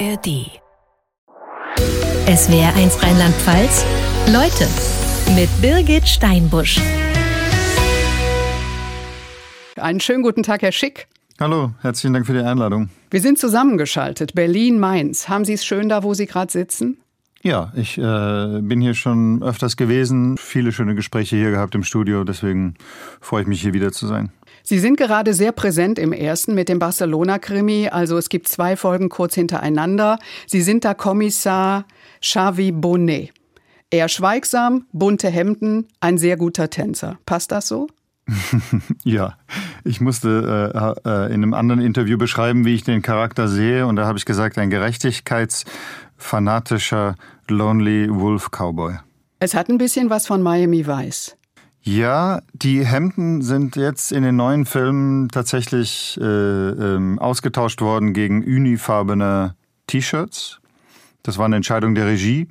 ARD. SWR1 Rheinland-Pfalz. Leute mit Birgit Steinbusch. Einen schönen guten Tag, Herr Schick. Hallo, herzlichen Dank für die Einladung. Wir sind zusammengeschaltet. Berlin, Mainz. Haben Sie es schön da, wo Sie gerade sitzen? Ja, ich äh, bin hier schon öfters gewesen, viele schöne Gespräche hier gehabt im Studio, deswegen freue ich mich hier wieder zu sein. Sie sind gerade sehr präsent im ersten mit dem Barcelona-Krimi. Also es gibt zwei Folgen kurz hintereinander. Sie sind da Kommissar Xavi Bonnet. Eher schweigsam, bunte Hemden, ein sehr guter Tänzer. Passt das so? ja, ich musste äh, äh, in einem anderen Interview beschreiben, wie ich den Charakter sehe. Und da habe ich gesagt, ein gerechtigkeitsfanatischer Lonely Wolf Cowboy. Es hat ein bisschen was von Miami Vice. Ja, die Hemden sind jetzt in den neuen Filmen tatsächlich äh, ähm, ausgetauscht worden gegen unifarbene T-Shirts. Das war eine Entscheidung der Regie.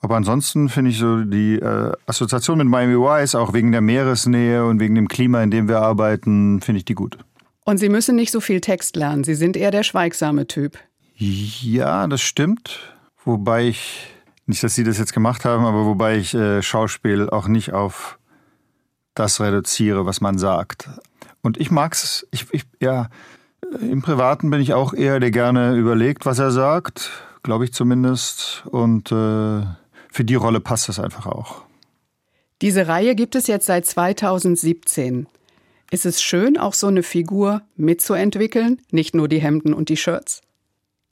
Aber ansonsten finde ich so die äh, Assoziation mit Miami Vice, auch wegen der Meeresnähe und wegen dem Klima, in dem wir arbeiten, finde ich die gut. Und Sie müssen nicht so viel Text lernen. Sie sind eher der schweigsame Typ. Ja, das stimmt. Wobei ich, nicht, dass Sie das jetzt gemacht haben, aber wobei ich äh, Schauspiel auch nicht auf das reduziere, was man sagt. Und ich mag's, ich, ich, ja, im Privaten bin ich auch eher, der gerne überlegt, was er sagt, glaube ich zumindest. Und äh, für die Rolle passt das einfach auch. Diese Reihe gibt es jetzt seit 2017. Ist es schön, auch so eine Figur mitzuentwickeln, nicht nur die Hemden und die Shirts?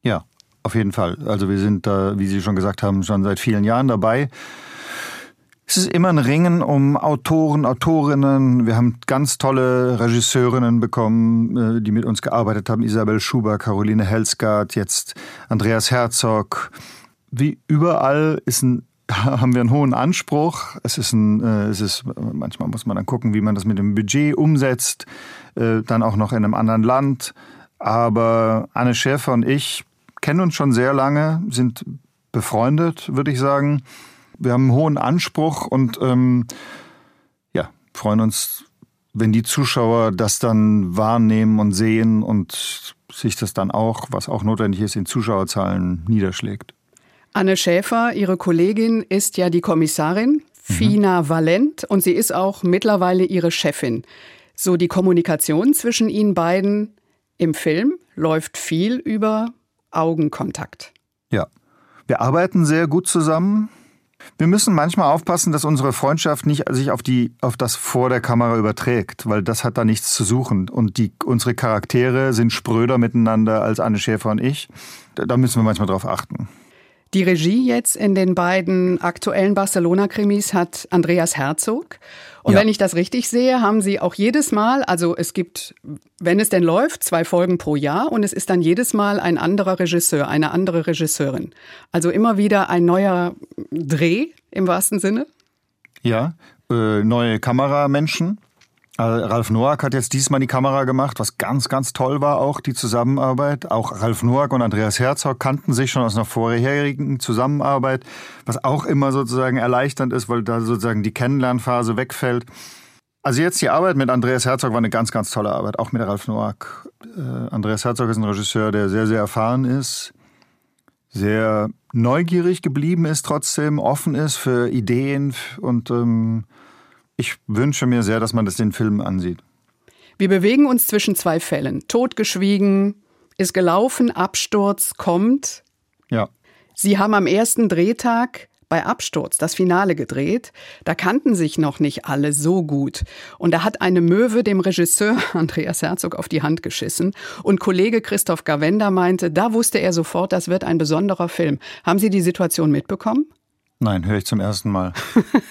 Ja, auf jeden Fall. Also wir sind da, wie Sie schon gesagt haben, schon seit vielen Jahren dabei. Es ist immer ein Ringen um Autoren, Autorinnen. Wir haben ganz tolle Regisseurinnen bekommen, äh, die mit uns gearbeitet haben. Isabel Schuber, Caroline Helsgard, jetzt Andreas Herzog. Wie überall ist ein haben wir einen hohen Anspruch. Es ist ein, äh, es ist, manchmal muss man dann gucken, wie man das mit dem Budget umsetzt, äh, dann auch noch in einem anderen Land. Aber Anne Schäfer und ich kennen uns schon sehr lange, sind befreundet, würde ich sagen wir haben einen hohen Anspruch und ähm, ja, freuen uns, wenn die Zuschauer das dann wahrnehmen und sehen und sich das dann auch, was auch notwendig ist, in Zuschauerzahlen niederschlägt. Anne Schäfer, Ihre Kollegin, ist ja die Kommissarin, Fina mhm. Valent, und sie ist auch mittlerweile Ihre Chefin. So die Kommunikation zwischen Ihnen beiden im Film läuft viel über Augenkontakt. Ja, wir arbeiten sehr gut zusammen. Wir müssen manchmal aufpassen, dass unsere Freundschaft nicht sich auf die auf das vor der Kamera überträgt, weil das hat da nichts zu suchen und die unsere Charaktere sind spröder miteinander als Anne Schäfer und ich. Da müssen wir manchmal drauf achten. Die Regie jetzt in den beiden aktuellen Barcelona-Krimis hat Andreas Herzog. Und ja. wenn ich das richtig sehe, haben Sie auch jedes Mal, also es gibt, wenn es denn läuft, zwei Folgen pro Jahr und es ist dann jedes Mal ein anderer Regisseur, eine andere Regisseurin. Also immer wieder ein neuer Dreh im wahrsten Sinne? Ja, äh, neue Kameramenschen. Äh, Ralf Noack hat jetzt diesmal die Kamera gemacht, was ganz, ganz toll war auch, die Zusammenarbeit. Auch Ralf Noack und Andreas Herzog kannten sich schon aus einer vorherigen Zusammenarbeit, was auch immer sozusagen erleichternd ist, weil da sozusagen die Kennenlernphase wegfällt. Also jetzt die Arbeit mit Andreas Herzog war eine ganz, ganz tolle Arbeit, auch mit Ralf Noack. Äh, Andreas Herzog ist ein Regisseur, der sehr, sehr erfahren ist, sehr neugierig geblieben ist trotzdem, offen ist für Ideen und ähm, ich wünsche mir sehr, dass man das den Film ansieht. Wir bewegen uns zwischen zwei Fällen. Totgeschwiegen, ist gelaufen, Absturz kommt. Ja. Sie haben am ersten Drehtag bei Absturz das Finale gedreht. Da kannten sich noch nicht alle so gut. Und da hat eine Möwe dem Regisseur Andreas Herzog auf die Hand geschissen. Und Kollege Christoph Gavenda meinte, da wusste er sofort, das wird ein besonderer Film. Haben Sie die Situation mitbekommen? Nein, höre ich zum ersten Mal.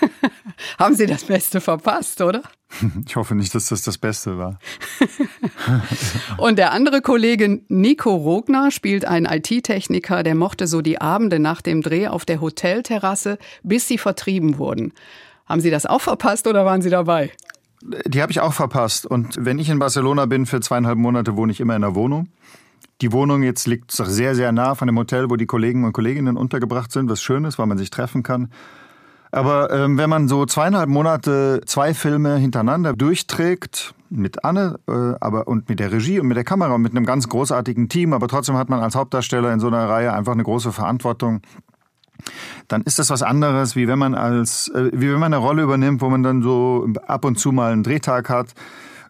Haben Sie das Beste verpasst, oder? Ich hoffe nicht, dass das das Beste war. Und der andere Kollege Nico Rogner spielt einen IT-Techniker, der mochte so die Abende nach dem Dreh auf der Hotelterrasse, bis sie vertrieben wurden. Haben Sie das auch verpasst oder waren Sie dabei? Die habe ich auch verpasst. Und wenn ich in Barcelona bin für zweieinhalb Monate, wohne ich immer in der Wohnung. Die Wohnung jetzt liegt sehr, sehr nah von dem Hotel, wo die Kollegen und Kolleginnen untergebracht sind, was schön ist, weil man sich treffen kann. Aber ähm, wenn man so zweieinhalb Monate zwei Filme hintereinander durchträgt, mit Anne, äh, aber und mit der Regie und mit der Kamera und mit einem ganz großartigen Team, aber trotzdem hat man als Hauptdarsteller in so einer Reihe einfach eine große Verantwortung. Dann ist das was anderes, wie wenn man als, äh, wie wenn man eine Rolle übernimmt, wo man dann so ab und zu mal einen Drehtag hat.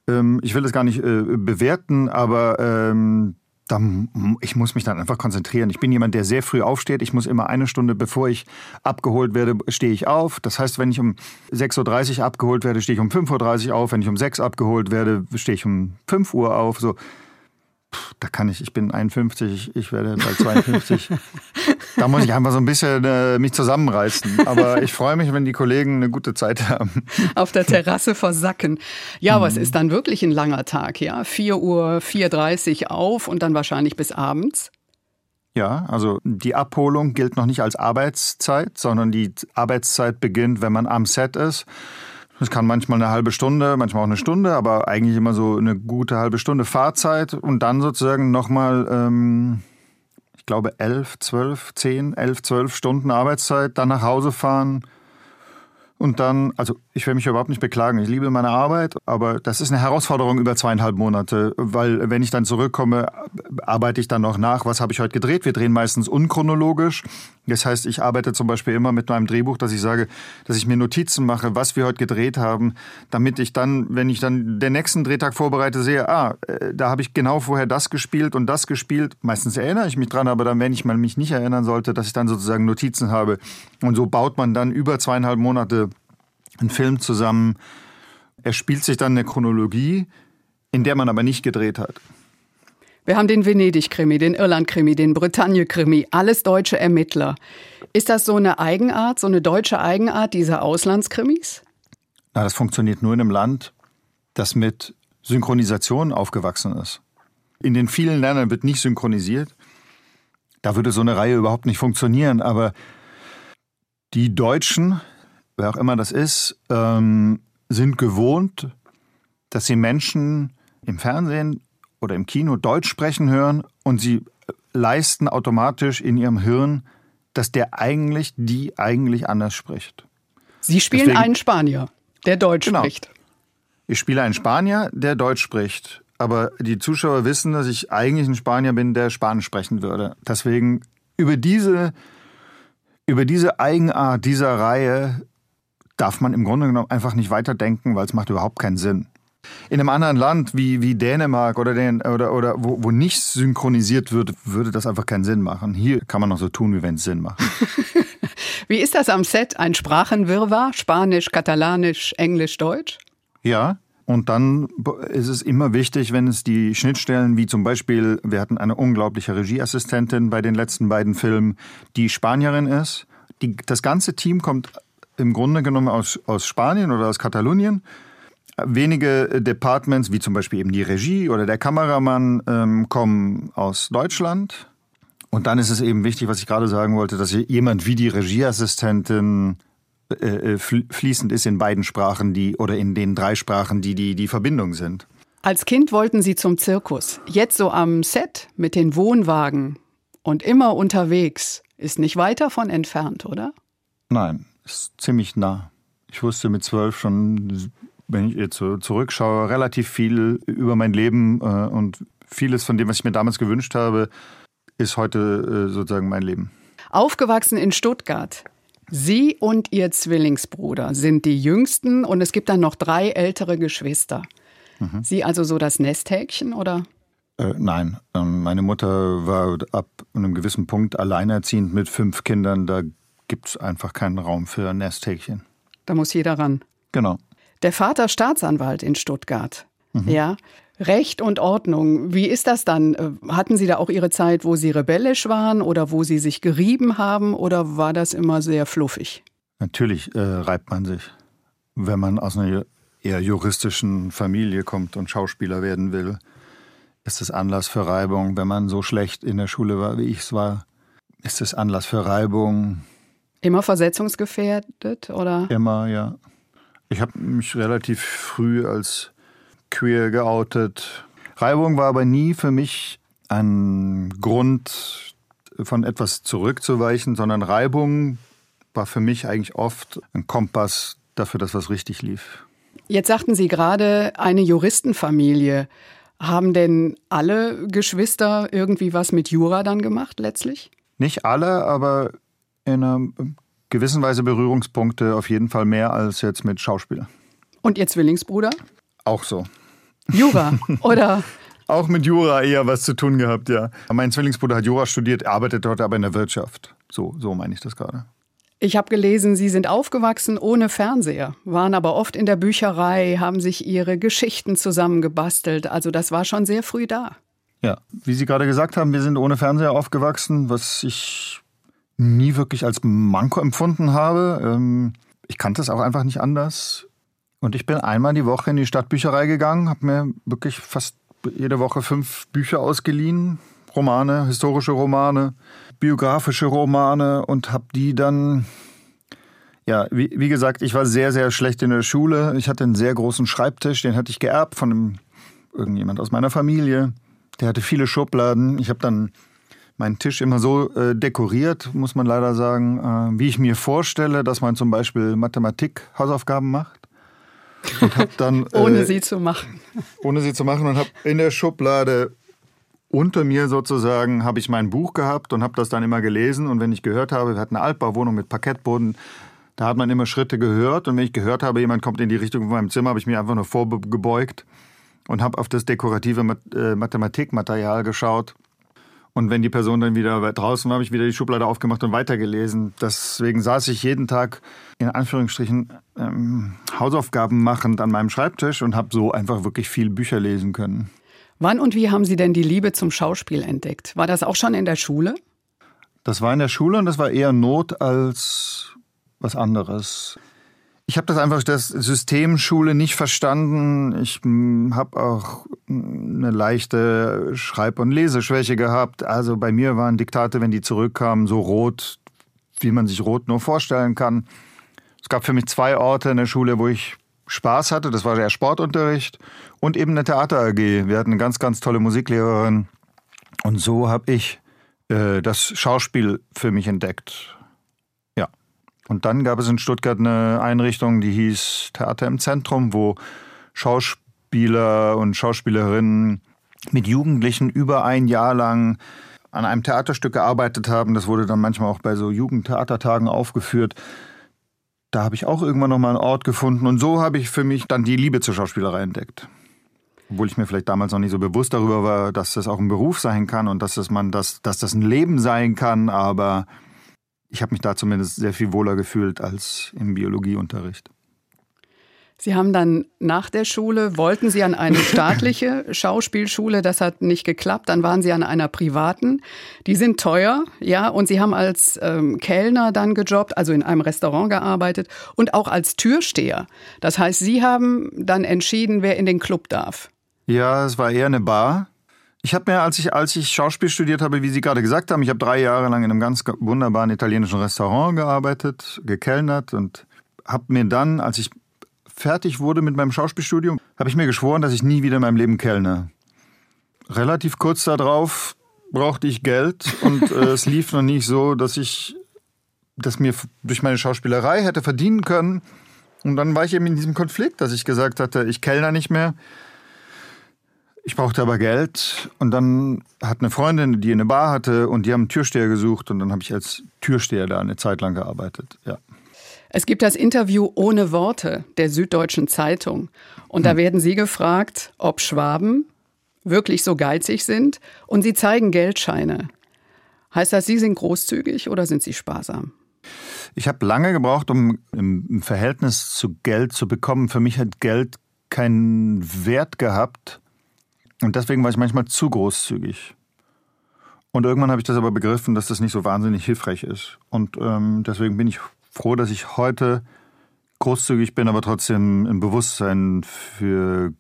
Ähm, ich will das gar nicht äh, bewerten, aber ähm, dann, ich muss mich dann einfach konzentrieren. Ich bin jemand, der sehr früh aufsteht. Ich muss immer eine Stunde, bevor ich abgeholt werde, stehe ich auf. Das heißt, wenn ich um 6.30 Uhr abgeholt werde, stehe ich um 5.30 Uhr auf. Wenn ich um 6 Uhr abgeholt werde, stehe ich um 5 Uhr auf. So, da kann ich, ich bin 51, ich werde bald 52. da muss ich einfach so ein bisschen äh, mich zusammenreißen. Aber ich freue mich, wenn die Kollegen eine gute Zeit haben. Auf der Terrasse versacken. Ja, aber es ist dann wirklich ein langer Tag, ja? 4 Uhr, 4.30 Uhr auf und dann wahrscheinlich bis abends. Ja, also die Abholung gilt noch nicht als Arbeitszeit, sondern die Arbeitszeit beginnt, wenn man am Set ist. Es kann manchmal eine halbe Stunde, manchmal auch eine Stunde, aber eigentlich immer so eine gute halbe Stunde Fahrzeit und dann sozusagen nochmal, ähm, ich glaube, elf, zwölf, zehn, elf, zwölf Stunden Arbeitszeit, dann nach Hause fahren, und dann, also ich will mich überhaupt nicht beklagen. Ich liebe meine Arbeit, aber das ist eine Herausforderung über zweieinhalb Monate, weil wenn ich dann zurückkomme, arbeite ich dann noch nach, was habe ich heute gedreht. Wir drehen meistens unchronologisch. Das heißt, ich arbeite zum Beispiel immer mit meinem Drehbuch, dass ich sage, dass ich mir Notizen mache, was wir heute gedreht haben, damit ich dann, wenn ich dann den nächsten Drehtag vorbereite, sehe, ah, äh, da habe ich genau vorher das gespielt und das gespielt. Meistens erinnere ich mich dran, aber dann, wenn ich mal mich nicht erinnern sollte, dass ich dann sozusagen Notizen habe. Und so baut man dann über zweieinhalb Monate einen Film zusammen. Er spielt sich dann eine Chronologie, in der man aber nicht gedreht hat. Wir haben den Venedig-Krimi, den Irland-Krimi, den Bretagne-Krimi, alles deutsche Ermittler. Ist das so eine Eigenart, so eine deutsche Eigenart dieser Auslandskrimis? Na, das funktioniert nur in einem Land, das mit Synchronisation aufgewachsen ist. In den vielen Ländern wird nicht synchronisiert. Da würde so eine Reihe überhaupt nicht funktionieren. Aber die Deutschen wer auch immer das ist, ähm, sind gewohnt, dass sie Menschen im Fernsehen oder im Kino Deutsch sprechen hören und sie leisten automatisch in ihrem Hirn, dass der eigentlich, die eigentlich anders spricht. Sie spielen Deswegen, einen Spanier, der Deutsch genau. spricht. Ich spiele einen Spanier, der Deutsch spricht. Aber die Zuschauer wissen, dass ich eigentlich ein Spanier bin, der Spanisch sprechen würde. Deswegen über diese, über diese Eigenart dieser Reihe darf man im Grunde genommen einfach nicht weiterdenken, weil es macht überhaupt keinen Sinn. In einem anderen Land wie, wie Dänemark oder, den, oder, oder wo, wo nicht synchronisiert wird, würde das einfach keinen Sinn machen. Hier kann man noch so tun, wie wenn es Sinn macht. wie ist das am Set? Ein Sprachenwirrwarr? Spanisch, Katalanisch, Englisch, Deutsch? Ja, und dann ist es immer wichtig, wenn es die Schnittstellen, wie zum Beispiel, wir hatten eine unglaubliche Regieassistentin bei den letzten beiden Filmen, die Spanierin ist. Die, das ganze Team kommt im Grunde genommen aus, aus Spanien oder aus Katalonien. Wenige Departments, wie zum Beispiel eben die Regie oder der Kameramann, ähm, kommen aus Deutschland. Und dann ist es eben wichtig, was ich gerade sagen wollte, dass jemand wie die Regieassistentin äh, äh fließend ist in beiden Sprachen, die oder in den drei Sprachen, die die, die Verbindung sind. Als Kind wollten Sie zum Zirkus. Jetzt so am Set mit den Wohnwagen und immer unterwegs. Ist nicht weit davon entfernt, oder? Nein, ist ziemlich nah. Ich wusste mit zwölf schon, wenn ich jetzt so zurückschaue, relativ viel über mein Leben äh, und vieles von dem, was ich mir damals gewünscht habe, ist heute äh, sozusagen mein Leben. Aufgewachsen in Stuttgart. Sie und Ihr Zwillingsbruder sind die Jüngsten und es gibt dann noch drei ältere Geschwister. Mhm. Sie also so das Nesthäkchen oder? Äh, nein, ähm, meine Mutter war ab einem gewissen Punkt alleinerziehend mit fünf Kindern. Da gibt es einfach keinen Raum für Nesthäkchen. Da muss jeder ran. Genau. Der Vater Staatsanwalt in Stuttgart. Mhm. Ja. Recht und Ordnung. Wie ist das dann? Äh, hatten Sie da auch Ihre Zeit, wo Sie rebellisch waren oder wo Sie sich gerieben haben oder war das immer sehr fluffig? Natürlich äh, reibt man sich, wenn man aus einer eher juristischen Familie kommt und Schauspieler werden will. Ist es Anlass für Reibung, wenn man so schlecht in der Schule war, wie ich es war? Ist es Anlass für Reibung? Immer versetzungsgefährdet, oder? Immer, ja. Ich habe mich relativ früh als queer geoutet. Reibung war aber nie für mich ein Grund, von etwas zurückzuweichen, sondern Reibung war für mich eigentlich oft ein Kompass dafür, dass was richtig lief. Jetzt sagten Sie gerade eine Juristenfamilie. Haben denn alle Geschwister irgendwie was mit Jura dann gemacht letztlich? Nicht alle, aber in einer gewissen Weise Berührungspunkte auf jeden Fall mehr als jetzt mit Schauspieler. Und Ihr Zwillingsbruder? Auch so. Jura oder? Auch mit Jura eher was zu tun gehabt, ja. Mein Zwillingsbruder hat Jura studiert, arbeitet dort aber in der Wirtschaft. So, so meine ich das gerade. Ich habe gelesen, Sie sind aufgewachsen ohne Fernseher, waren aber oft in der Bücherei, haben sich Ihre Geschichten zusammengebastelt. Also das war schon sehr früh da. Ja, wie Sie gerade gesagt haben, wir sind ohne Fernseher aufgewachsen, was ich nie wirklich als Manko empfunden habe. Ähm, ich kannte es auch einfach nicht anders. Und ich bin einmal die Woche in die Stadtbücherei gegangen, habe mir wirklich fast jede Woche fünf Bücher ausgeliehen, Romane, historische Romane, biografische Romane und habe die dann, ja, wie, wie, gesagt, ich war sehr, sehr schlecht in der Schule. Ich hatte einen sehr großen Schreibtisch, den hatte ich geerbt von einem, irgendjemand aus meiner Familie. Der hatte viele Schubladen. Ich habe dann meinen Tisch immer so äh, dekoriert, muss man leider sagen, äh, wie ich mir vorstelle, dass man zum Beispiel Mathematik-Hausaufgaben macht. Und hab dann, ohne äh, sie zu machen. Ohne sie zu machen und habe in der Schublade unter mir sozusagen habe ich mein Buch gehabt und habe das dann immer gelesen. Und wenn ich gehört habe, wir hatten eine Altbauwohnung mit Parkettboden, da hat man immer Schritte gehört. Und wenn ich gehört habe, jemand kommt in die Richtung von meinem Zimmer, habe ich mir einfach nur vorgebeugt und habe auf das dekorative äh, Mathematikmaterial geschaut. Und wenn die Person dann wieder draußen war, habe ich wieder die Schublade aufgemacht und weitergelesen. Deswegen saß ich jeden Tag in Anführungsstrichen ähm, Hausaufgaben machend an meinem Schreibtisch und habe so einfach wirklich viel Bücher lesen können. Wann und wie haben Sie denn die Liebe zum Schauspiel entdeckt? War das auch schon in der Schule? Das war in der Schule und das war eher Not als was anderes. Ich habe das einfach das System Schule nicht verstanden. Ich hm, habe auch eine leichte Schreib- und Leseschwäche gehabt. Also bei mir waren Diktate, wenn die zurückkamen, so rot, wie man sich rot nur vorstellen kann. Es gab für mich zwei Orte in der Schule, wo ich Spaß hatte. Das war der Sportunterricht und eben eine Theater AG. Wir hatten eine ganz, ganz tolle Musiklehrerin. Und so habe ich äh, das Schauspiel für mich entdeckt. Und dann gab es in Stuttgart eine Einrichtung, die hieß Theater im Zentrum, wo Schauspieler und Schauspielerinnen mit Jugendlichen über ein Jahr lang an einem Theaterstück gearbeitet haben. Das wurde dann manchmal auch bei so Jugendtheatertagen aufgeführt da habe ich auch irgendwann nochmal einen Ort gefunden und so habe ich für mich dann die Liebe zur Schauspielerei entdeckt. Obwohl ich mir vielleicht damals noch nicht so bewusst darüber war, dass das auch ein Beruf sein kann und dass das, man das, dass das ein Leben sein kann, aber ich habe mich da zumindest sehr viel wohler gefühlt als im Biologieunterricht. Sie haben dann nach der Schule, wollten Sie an eine staatliche Schauspielschule, das hat nicht geklappt, dann waren Sie an einer privaten. Die sind teuer, ja, und Sie haben als ähm, Kellner dann gejobbt, also in einem Restaurant gearbeitet und auch als Türsteher. Das heißt, Sie haben dann entschieden, wer in den Club darf. Ja, es war eher eine Bar. Ich habe mir, als ich, als ich Schauspiel studiert habe, wie Sie gerade gesagt haben, ich habe drei Jahre lang in einem ganz wunderbaren italienischen Restaurant gearbeitet, gekellnert und habe mir dann, als ich fertig wurde mit meinem Schauspielstudium, habe ich mir geschworen, dass ich nie wieder in meinem Leben kellner. Relativ kurz darauf brauchte ich Geld und äh, es lief noch nicht so, dass ich das mir durch meine Schauspielerei hätte verdienen können. Und dann war ich eben in diesem Konflikt, dass ich gesagt hatte, ich kellner nicht mehr. Ich brauchte aber Geld und dann hat eine Freundin, die eine Bar hatte und die haben einen Türsteher gesucht und dann habe ich als Türsteher da eine Zeit lang gearbeitet. Ja. Es gibt das Interview ohne Worte der Süddeutschen Zeitung. Und da hm. werden Sie gefragt, ob Schwaben wirklich so geizig sind und Sie zeigen Geldscheine. Heißt das, Sie sind großzügig oder sind Sie sparsam? Ich habe lange gebraucht, um im Verhältnis zu Geld zu bekommen. Für mich hat Geld keinen Wert gehabt und deswegen war ich manchmal zu großzügig. Und irgendwann habe ich das aber begriffen, dass das nicht so wahnsinnig hilfreich ist. Und ähm, deswegen bin ich froh, dass ich heute großzügig bin, aber trotzdem ein Bewusstsein für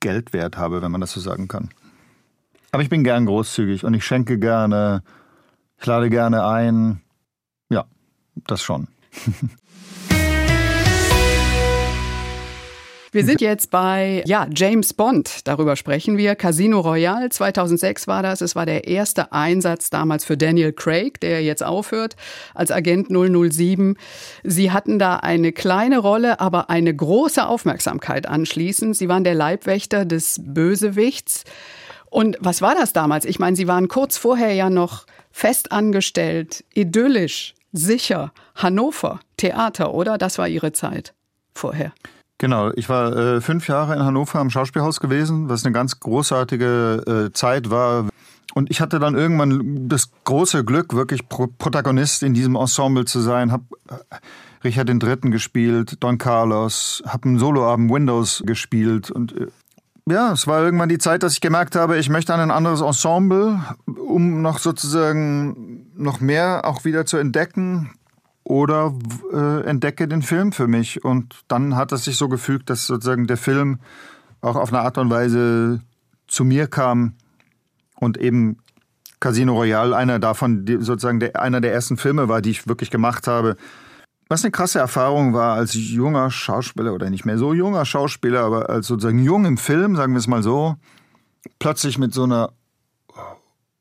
Geldwert habe, wenn man das so sagen kann. Aber ich bin gern großzügig und ich schenke gerne, ich lade gerne ein. Ja, das schon. Wir sind jetzt bei ja, James Bond, darüber sprechen wir. Casino Royale 2006 war das. Es war der erste Einsatz damals für Daniel Craig, der jetzt aufhört als Agent 007. Sie hatten da eine kleine Rolle, aber eine große Aufmerksamkeit anschließend. Sie waren der Leibwächter des Bösewichts. Und was war das damals? Ich meine, Sie waren kurz vorher ja noch festangestellt, idyllisch, sicher, Hannover, Theater, oder? Das war Ihre Zeit vorher. Genau, ich war äh, fünf Jahre in Hannover am Schauspielhaus gewesen, was eine ganz großartige äh, Zeit war. Und ich hatte dann irgendwann das große Glück, wirklich Pro Protagonist in diesem Ensemble zu sein. Hab äh, Richard III. gespielt, Don Carlos, hab einen Soloabend Windows gespielt und äh, ja, es war irgendwann die Zeit, dass ich gemerkt habe, ich möchte an ein anderes Ensemble, um noch sozusagen noch mehr auch wieder zu entdecken, oder äh, entdecke den Film für mich. Und dann hat es sich so gefügt, dass sozusagen der Film auch auf eine Art und Weise zu mir kam und eben Casino Royale einer davon, sozusagen der, einer der ersten Filme war, die ich wirklich gemacht habe. Was eine krasse Erfahrung war als junger Schauspieler oder nicht mehr so junger Schauspieler, aber als sozusagen jung im Film, sagen wir es mal so, plötzlich mit so einer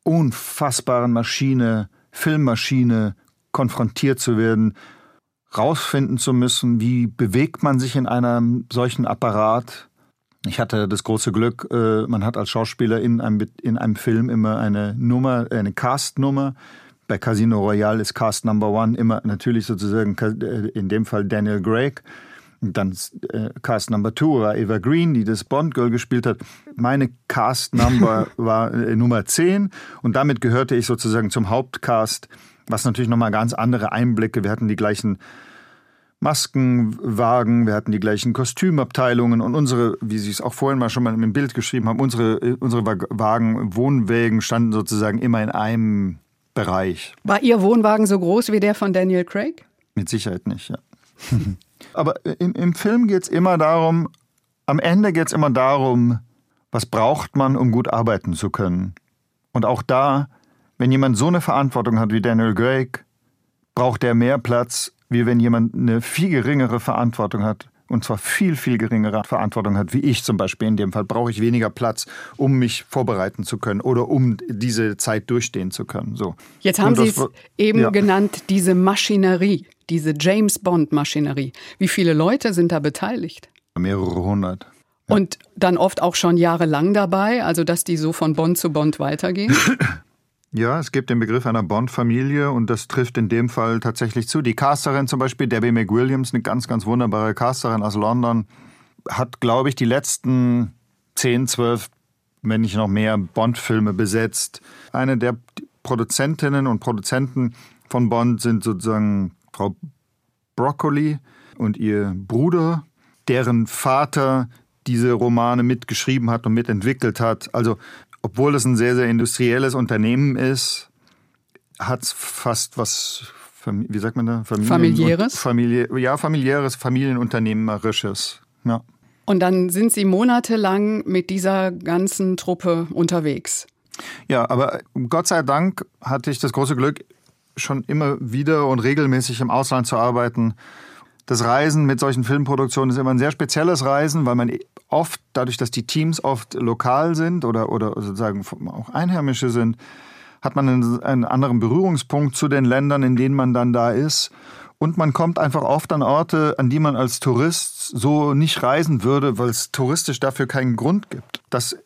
unfassbaren Maschine, Filmmaschine konfrontiert zu werden, rausfinden zu müssen, wie bewegt man sich in einem solchen Apparat. Ich hatte das große Glück, äh, man hat als Schauspieler in einem, in einem Film immer eine Nummer, eine Cast-Nummer. Bei Casino Royale ist Cast Number One immer natürlich sozusagen äh, in dem Fall Daniel Craig. Dann äh, Cast Number Two war Eva Green, die das Bond Girl gespielt hat. Meine Cast Number war Nummer 10 und damit gehörte ich sozusagen zum Hauptcast was natürlich nochmal ganz andere Einblicke. Wir hatten die gleichen Maskenwagen, wir hatten die gleichen Kostümabteilungen und unsere, wie Sie es auch vorhin mal schon mal im Bild geschrieben haben, unsere, unsere Wagen, Wohnwägen standen sozusagen immer in einem Bereich. War Ihr Wohnwagen so groß wie der von Daniel Craig? Mit Sicherheit nicht, ja. Aber im, im Film geht es immer darum, am Ende geht es immer darum, was braucht man, um gut arbeiten zu können. Und auch da wenn jemand so eine Verantwortung hat wie Daniel Craig, braucht er mehr Platz, wie wenn jemand eine viel geringere Verantwortung hat. Und zwar viel, viel geringere Verantwortung hat, wie ich zum Beispiel. In dem Fall brauche ich weniger Platz, um mich vorbereiten zu können oder um diese Zeit durchstehen zu können. So. Jetzt haben Sie es eben ja. genannt, diese Maschinerie, diese James Bond-Maschinerie. Wie viele Leute sind da beteiligt? Mehrere hundert. Ja. Und dann oft auch schon jahrelang dabei, also dass die so von Bond zu Bond weitergehen? Ja, es gibt den Begriff einer Bond-Familie und das trifft in dem Fall tatsächlich zu. Die Casterin zum Beispiel, Debbie McWilliams, eine ganz, ganz wunderbare Casterin aus London, hat, glaube ich, die letzten 10, 12, wenn nicht noch mehr, Bond-Filme besetzt. Eine der Produzentinnen und Produzenten von Bond sind sozusagen Frau Broccoli und ihr Bruder, deren Vater diese Romane mitgeschrieben hat und mitentwickelt hat. Also obwohl es ein sehr, sehr industrielles Unternehmen ist, hat es fast was, wie sagt man da? Familien familiäres? Familie, ja, familiäres, familienunternehmerisches. Ja. Und dann sind Sie monatelang mit dieser ganzen Truppe unterwegs. Ja, aber Gott sei Dank hatte ich das große Glück, schon immer wieder und regelmäßig im Ausland zu arbeiten. Das Reisen mit solchen Filmproduktionen ist immer ein sehr spezielles Reisen, weil man oft, dadurch, dass die Teams oft lokal sind oder, oder sozusagen auch Einheimische sind, hat man einen, einen anderen Berührungspunkt zu den Ländern, in denen man dann da ist. Und man kommt einfach oft an Orte, an die man als Tourist so nicht reisen würde, weil es touristisch dafür keinen Grund gibt. Das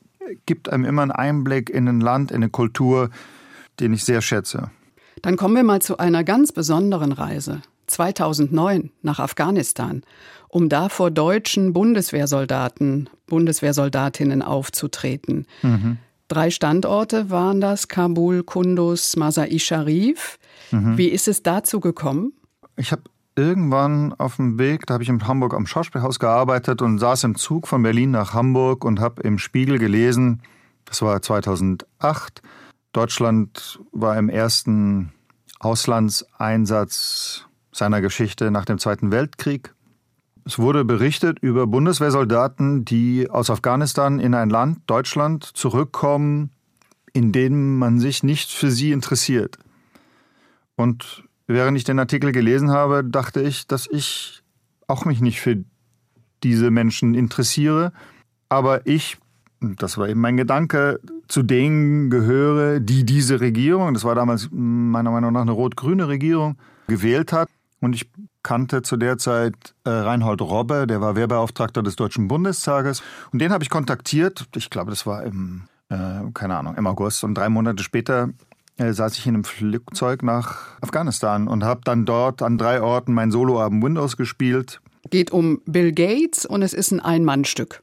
gibt einem immer einen Einblick in ein Land, in eine Kultur, den ich sehr schätze. Dann kommen wir mal zu einer ganz besonderen Reise. 2009 nach Afghanistan um da vor deutschen Bundeswehrsoldaten, Bundeswehrsoldatinnen aufzutreten. Mhm. Drei Standorte waren das, Kabul, Kunduz, Masai Sharif. Mhm. Wie ist es dazu gekommen? Ich habe irgendwann auf dem Weg, da habe ich in Hamburg am Schauspielhaus gearbeitet und saß im Zug von Berlin nach Hamburg und habe im Spiegel gelesen, das war 2008, Deutschland war im ersten Auslandseinsatz seiner Geschichte nach dem Zweiten Weltkrieg. Es wurde berichtet über Bundeswehrsoldaten, die aus Afghanistan in ein Land, Deutschland, zurückkommen, in dem man sich nicht für sie interessiert. Und während ich den Artikel gelesen habe, dachte ich, dass ich auch mich nicht für diese Menschen interessiere. Aber ich, das war eben mein Gedanke, zu denen gehöre, die diese Regierung, das war damals meiner Meinung nach eine rot-grüne Regierung, gewählt hat. Und ich kannte zu der Zeit äh, Reinhold Robbe, der war Wehrbeauftragter des Deutschen Bundestages. Und den habe ich kontaktiert. Ich glaube, das war im, äh, keine Ahnung, im August. Und drei Monate später äh, saß ich in einem Flugzeug nach Afghanistan und habe dann dort an drei Orten mein Soloabend Windows gespielt. Geht um Bill Gates und es ist ein Ein-Mann-Stück.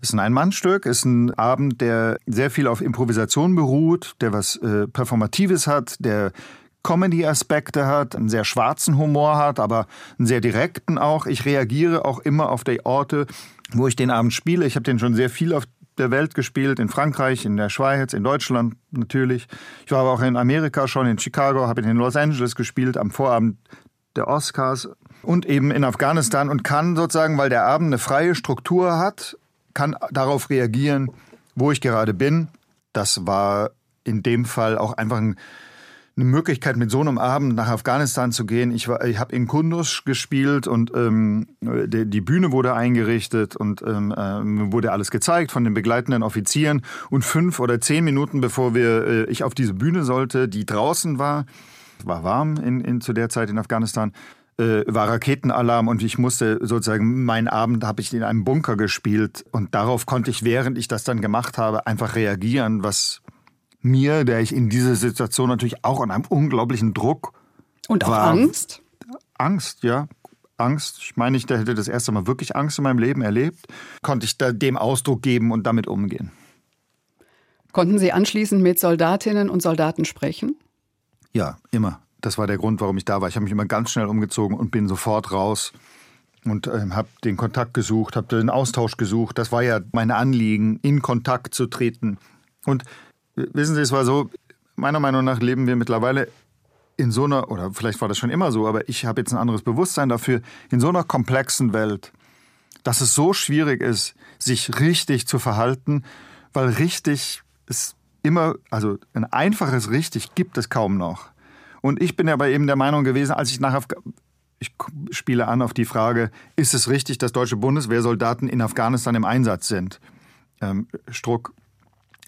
Es ist ein Ein-Mann-Stück, ist ein Abend, der sehr viel auf Improvisation beruht, der was äh, Performatives hat, der Comedy-Aspekte hat, einen sehr schwarzen Humor hat, aber einen sehr direkten auch. Ich reagiere auch immer auf die Orte, wo ich den Abend spiele. Ich habe den schon sehr viel auf der Welt gespielt, in Frankreich, in der Schweiz, in Deutschland natürlich. Ich war aber auch in Amerika schon, in Chicago, habe in Los Angeles gespielt am Vorabend der Oscars und eben in Afghanistan und kann sozusagen, weil der Abend eine freie Struktur hat, kann darauf reagieren, wo ich gerade bin. Das war in dem Fall auch einfach ein eine Möglichkeit, mit so einem Abend nach Afghanistan zu gehen. Ich, ich habe in Kunduz gespielt und ähm, die, die, Bühne wurde eingerichtet und ähm, äh, wurde alles gezeigt von den begleitenden Offizieren. Und fünf oder zehn Minuten bevor wir, äh, ich auf diese Bühne sollte, die draußen war, war warm in, in, zu der Zeit in Afghanistan, äh, war Raketenalarm und ich musste sozusagen, meinen Abend habe ich in einem Bunker gespielt und darauf konnte ich, während ich das dann gemacht habe, einfach reagieren, was mir, der ich in dieser Situation natürlich auch an einem unglaublichen Druck und auch war. Angst. Angst, ja. Angst. Ich meine, ich hätte das erste Mal wirklich Angst in meinem Leben erlebt. Konnte ich da dem Ausdruck geben und damit umgehen. Konnten Sie anschließend mit Soldatinnen und Soldaten sprechen? Ja, immer. Das war der Grund, warum ich da war. Ich habe mich immer ganz schnell umgezogen und bin sofort raus und äh, habe den Kontakt gesucht, habe den Austausch gesucht. Das war ja mein Anliegen, in Kontakt zu treten. Und Wissen Sie, es war so, meiner Meinung nach leben wir mittlerweile in so einer, oder vielleicht war das schon immer so, aber ich habe jetzt ein anderes Bewusstsein dafür, in so einer komplexen Welt, dass es so schwierig ist, sich richtig zu verhalten, weil richtig ist immer, also ein einfaches richtig gibt es kaum noch. Und ich bin aber eben der Meinung gewesen, als ich nach Afg ich spiele an auf die Frage, ist es richtig, dass deutsche Bundeswehrsoldaten in Afghanistan im Einsatz sind? Ähm, Struck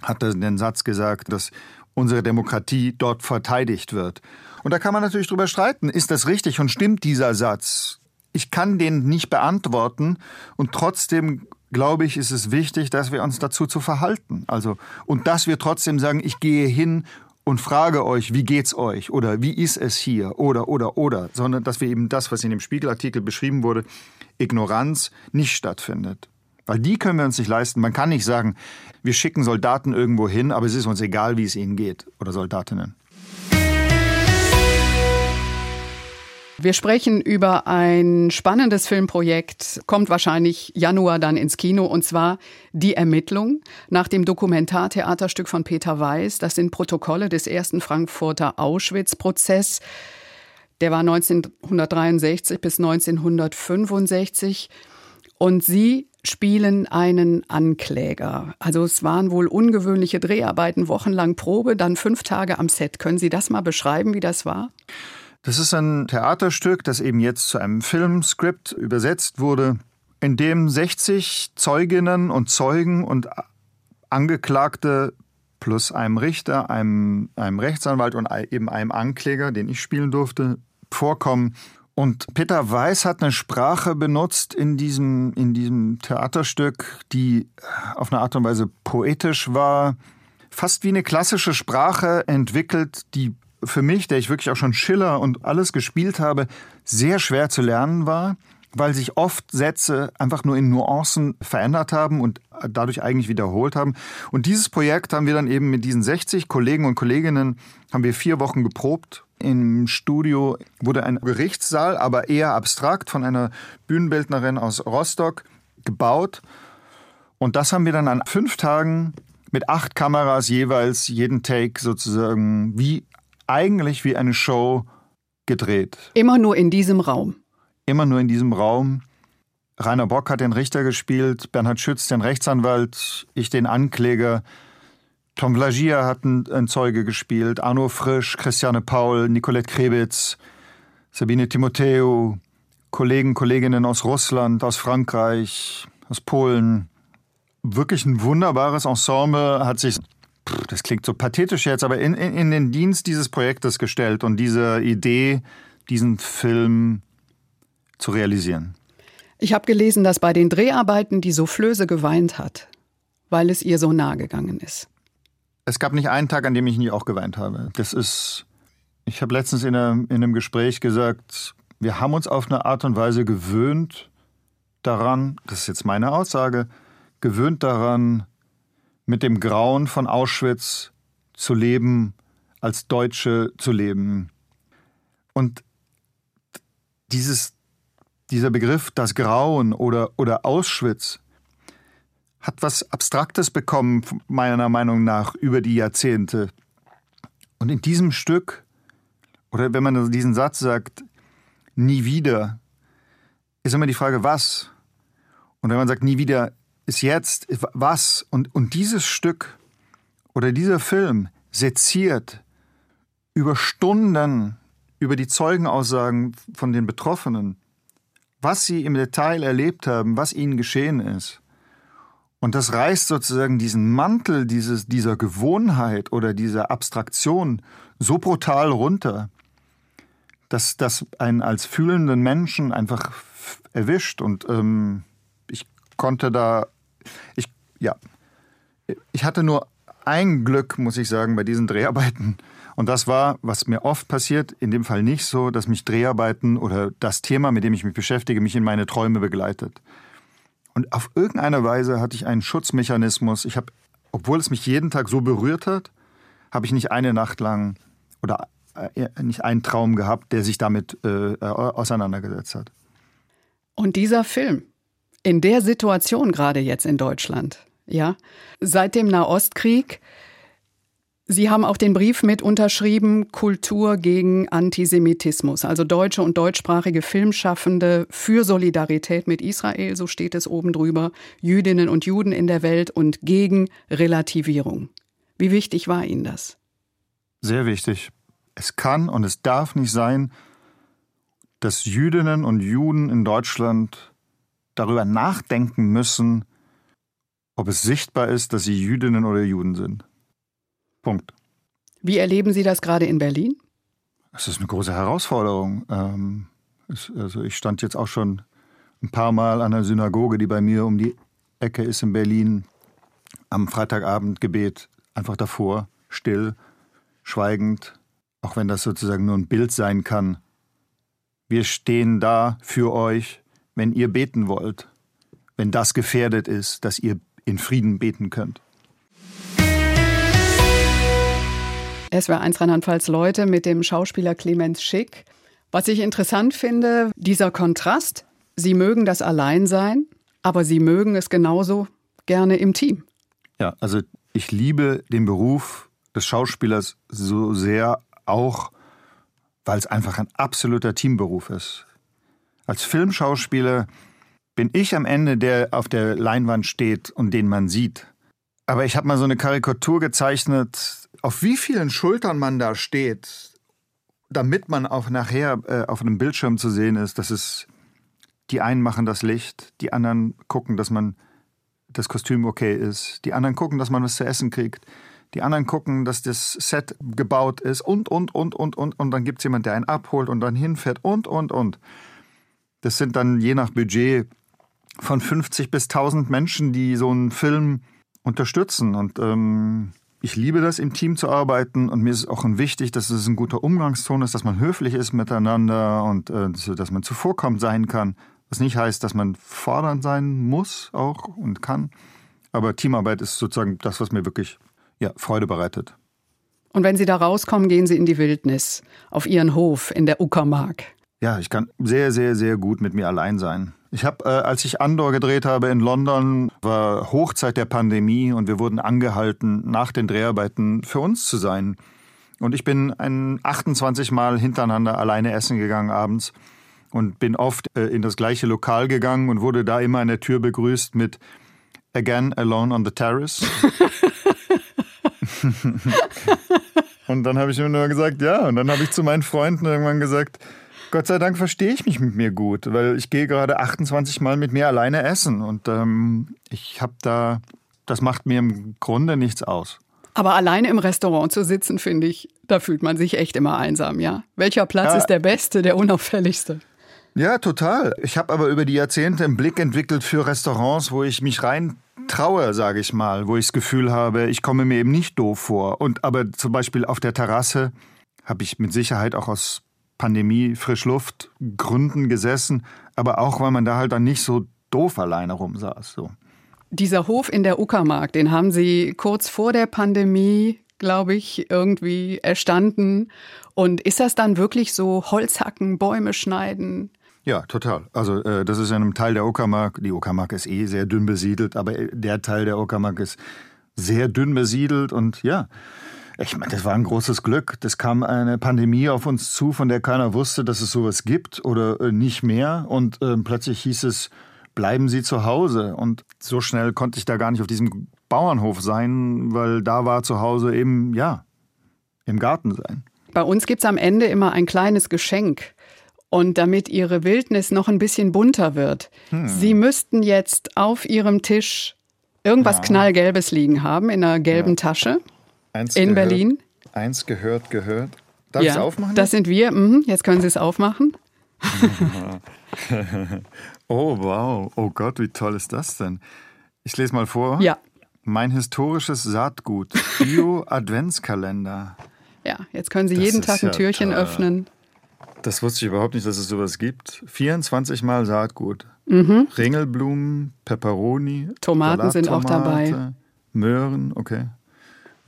hat er den Satz gesagt, dass unsere Demokratie dort verteidigt wird. Und da kann man natürlich drüber streiten, ist das richtig und stimmt dieser Satz? Ich kann den nicht beantworten und trotzdem glaube ich, ist es wichtig, dass wir uns dazu zu verhalten. Also, und dass wir trotzdem sagen, ich gehe hin und frage euch, wie geht's euch? Oder wie ist es hier? Oder, oder, oder. Sondern, dass wir eben das, was in dem Spiegelartikel beschrieben wurde, Ignoranz nicht stattfindet. Weil die können wir uns nicht leisten. Man kann nicht sagen, wir schicken Soldaten irgendwo hin, aber es ist uns egal, wie es ihnen geht. Oder Soldatinnen. Wir sprechen über ein spannendes Filmprojekt, kommt wahrscheinlich Januar dann ins Kino, und zwar Die Ermittlung nach dem Dokumentartheaterstück von Peter Weiß. Das sind Protokolle des ersten Frankfurter Auschwitz-Prozess. Der war 1963 bis 1965. Und Sie spielen einen Ankläger. Also es waren wohl ungewöhnliche Dreharbeiten, wochenlang Probe, dann fünf Tage am Set. Können Sie das mal beschreiben, wie das war? Das ist ein Theaterstück, das eben jetzt zu einem Filmskript übersetzt wurde, in dem 60 Zeuginnen und Zeugen und Angeklagte plus einem Richter, einem, einem Rechtsanwalt und eben einem Ankläger, den ich spielen durfte, vorkommen und Peter Weiß hat eine Sprache benutzt in diesem, in diesem Theaterstück, die auf eine Art und Weise poetisch war, fast wie eine klassische Sprache entwickelt, die für mich, der ich wirklich auch schon Schiller und alles gespielt habe, sehr schwer zu lernen war, weil sich oft Sätze einfach nur in Nuancen verändert haben und dadurch eigentlich wiederholt haben. Und dieses Projekt haben wir dann eben mit diesen 60 Kollegen und Kolleginnen, haben wir vier Wochen geprobt im Studio wurde ein Gerichtssaal, aber eher abstrakt von einer Bühnenbildnerin aus Rostock gebaut. Und das haben wir dann an fünf Tagen mit acht Kameras jeweils jeden Take sozusagen wie eigentlich wie eine Show gedreht. Immer nur in diesem Raum. Immer nur in diesem Raum. Rainer Bock hat den Richter gespielt, Bernhard Schütz den Rechtsanwalt, ich den Ankläger. Tom Vlagia hat einen Zeuge gespielt, Arno Frisch, Christiane Paul, Nicolette Krebitz, Sabine Timotheo, Kollegen, Kolleginnen aus Russland, aus Frankreich, aus Polen. Wirklich ein wunderbares Ensemble hat sich, das klingt so pathetisch jetzt, aber in, in, in den Dienst dieses Projektes gestellt und diese Idee, diesen Film zu realisieren. Ich habe gelesen, dass bei den Dreharbeiten die Soufflöse geweint hat, weil es ihr so nahe gegangen ist. Es gab nicht einen Tag, an dem ich nie auch geweint habe. Das ist, ich habe letztens in einem, in einem Gespräch gesagt, wir haben uns auf eine Art und Weise gewöhnt daran, das ist jetzt meine Aussage, gewöhnt daran, mit dem Grauen von Auschwitz zu leben, als Deutsche zu leben. Und dieses, dieser Begriff, das Grauen oder, oder Auschwitz, hat was Abstraktes bekommen, meiner Meinung nach, über die Jahrzehnte. Und in diesem Stück, oder wenn man diesen Satz sagt, nie wieder, ist immer die Frage, was? Und wenn man sagt, nie wieder, ist jetzt, was? Und, und dieses Stück oder dieser Film seziert über Stunden über die Zeugenaussagen von den Betroffenen, was sie im Detail erlebt haben, was ihnen geschehen ist. Und das reißt sozusagen diesen Mantel dieses, dieser Gewohnheit oder dieser Abstraktion so brutal runter, dass das einen als fühlenden Menschen einfach erwischt. Und ähm, ich konnte da, ich, ja, ich hatte nur ein Glück, muss ich sagen, bei diesen Dreharbeiten. Und das war, was mir oft passiert, in dem Fall nicht so, dass mich Dreharbeiten oder das Thema, mit dem ich mich beschäftige, mich in meine Träume begleitet. Und auf irgendeine Weise hatte ich einen Schutzmechanismus. Ich habe, obwohl es mich jeden Tag so berührt hat, habe ich nicht eine Nacht lang oder äh, nicht einen Traum gehabt, der sich damit äh, auseinandergesetzt hat. Und dieser Film, in der Situation gerade jetzt in Deutschland, ja, seit dem Nahostkrieg Sie haben auch den Brief mit unterschrieben, Kultur gegen Antisemitismus, also deutsche und deutschsprachige Filmschaffende für Solidarität mit Israel, so steht es oben drüber, Jüdinnen und Juden in der Welt und gegen Relativierung. Wie wichtig war Ihnen das? Sehr wichtig. Es kann und es darf nicht sein, dass Jüdinnen und Juden in Deutschland darüber nachdenken müssen, ob es sichtbar ist, dass sie Jüdinnen oder Juden sind. Punkt. Wie erleben Sie das gerade in Berlin? Es ist eine große Herausforderung. Ähm, also ich stand jetzt auch schon ein paar Mal an der Synagoge, die bei mir um die Ecke ist in Berlin, am Freitagabendgebet einfach davor, still, schweigend, auch wenn das sozusagen nur ein Bild sein kann. Wir stehen da für euch, wenn ihr beten wollt, wenn das gefährdet ist, dass ihr in Frieden beten könnt. SWR 1 Rheinland-Pfalz Leute mit dem Schauspieler Clemens Schick. Was ich interessant finde, dieser Kontrast. Sie mögen das Alleinsein, aber Sie mögen es genauso gerne im Team. Ja, also ich liebe den Beruf des Schauspielers so sehr auch, weil es einfach ein absoluter Teamberuf ist. Als Filmschauspieler bin ich am Ende, der auf der Leinwand steht und den man sieht. Aber ich habe mal so eine Karikatur gezeichnet auf wie vielen Schultern man da steht, damit man auch nachher äh, auf einem Bildschirm zu sehen ist, dass es die einen machen das Licht, die anderen gucken, dass man das Kostüm okay ist, die anderen gucken, dass man was zu essen kriegt, die anderen gucken, dass das Set gebaut ist und, und, und, und, und, und dann gibt es jemanden, der einen abholt und dann hinfährt und, und, und. Das sind dann je nach Budget von 50 bis 1000 Menschen, die so einen Film unterstützen und ähm, ich liebe das, im Team zu arbeiten und mir ist es auch wichtig, dass es ein guter Umgangston ist, dass man höflich ist miteinander und äh, dass man zuvorkommt sein kann. Was nicht heißt, dass man fordernd sein muss auch und kann. Aber Teamarbeit ist sozusagen das, was mir wirklich ja, Freude bereitet. Und wenn Sie da rauskommen, gehen Sie in die Wildnis, auf Ihren Hof in der Uckermark. Ja, ich kann sehr, sehr, sehr gut mit mir allein sein. Ich habe, äh, als ich Andor gedreht habe in London, war Hochzeit der Pandemie und wir wurden angehalten, nach den Dreharbeiten für uns zu sein. Und ich bin ein 28 Mal hintereinander alleine essen gegangen abends und bin oft äh, in das gleiche Lokal gegangen und wurde da immer an der Tür begrüßt mit Again Alone on the Terrace. und dann habe ich mir nur gesagt, ja. Und dann habe ich zu meinen Freunden irgendwann gesagt, Gott sei Dank verstehe ich mich mit mir gut, weil ich gehe gerade 28 Mal mit mir alleine essen und ähm, ich habe da, das macht mir im Grunde nichts aus. Aber alleine im Restaurant zu sitzen, finde ich, da fühlt man sich echt immer einsam, ja? Welcher Platz ja. ist der beste, der unauffälligste? Ja, total. Ich habe aber über die Jahrzehnte einen Blick entwickelt für Restaurants, wo ich mich rein traue, sage ich mal, wo ich das Gefühl habe, ich komme mir eben nicht doof vor. Und aber zum Beispiel auf der Terrasse habe ich mit Sicherheit auch aus Pandemie, Frischluft Gründen gesessen, aber auch, weil man da halt dann nicht so doof alleine rumsaß. So. Dieser Hof in der Uckermark, den haben Sie kurz vor der Pandemie, glaube ich, irgendwie erstanden. Und ist das dann wirklich so Holzhacken, Bäume schneiden? Ja, total. Also äh, das ist in einem Teil der Uckermark. Die Uckermark ist eh sehr dünn besiedelt, aber der Teil der Uckermark ist sehr dünn besiedelt und ja, ich meine, das war ein großes Glück. Das kam eine Pandemie auf uns zu, von der keiner wusste, dass es sowas gibt oder äh, nicht mehr. Und äh, plötzlich hieß es, bleiben Sie zu Hause. Und so schnell konnte ich da gar nicht auf diesem Bauernhof sein, weil da war zu Hause eben, ja, im Garten sein. Bei uns gibt es am Ende immer ein kleines Geschenk. Und damit Ihre Wildnis noch ein bisschen bunter wird, hm. Sie müssten jetzt auf Ihrem Tisch irgendwas ja. Knallgelbes liegen haben in einer gelben ja. Tasche. Eins in gehört, Berlin. Eins gehört, gehört. Darf ja, ich es aufmachen? Das sind wir. Mhm, jetzt können Sie es aufmachen. oh, wow. Oh Gott, wie toll ist das denn? Ich lese mal vor. Ja. Mein historisches Saatgut. Bio-Adventskalender. Ja, jetzt können Sie das jeden Tag ein Türchen toll. öffnen. Das wusste ich überhaupt nicht, dass es sowas gibt. 24 Mal Saatgut. Mhm. Ringelblumen, Peperoni. Tomaten sind auch dabei. Möhren, okay.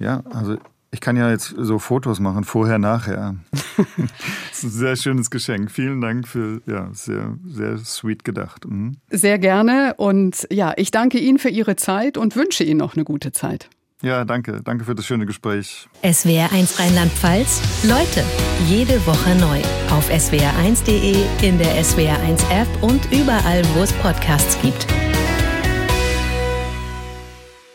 Ja, also ich kann ja jetzt so Fotos machen, vorher, nachher. das ist ein sehr schönes Geschenk. Vielen Dank für, ja, sehr, sehr sweet gedacht. Mhm. Sehr gerne und ja, ich danke Ihnen für Ihre Zeit und wünsche Ihnen noch eine gute Zeit. Ja, danke. Danke für das schöne Gespräch. SWR1 Rheinland-Pfalz. Leute, jede Woche neu. Auf swr1.de, in der SWR1-App und überall, wo es Podcasts gibt.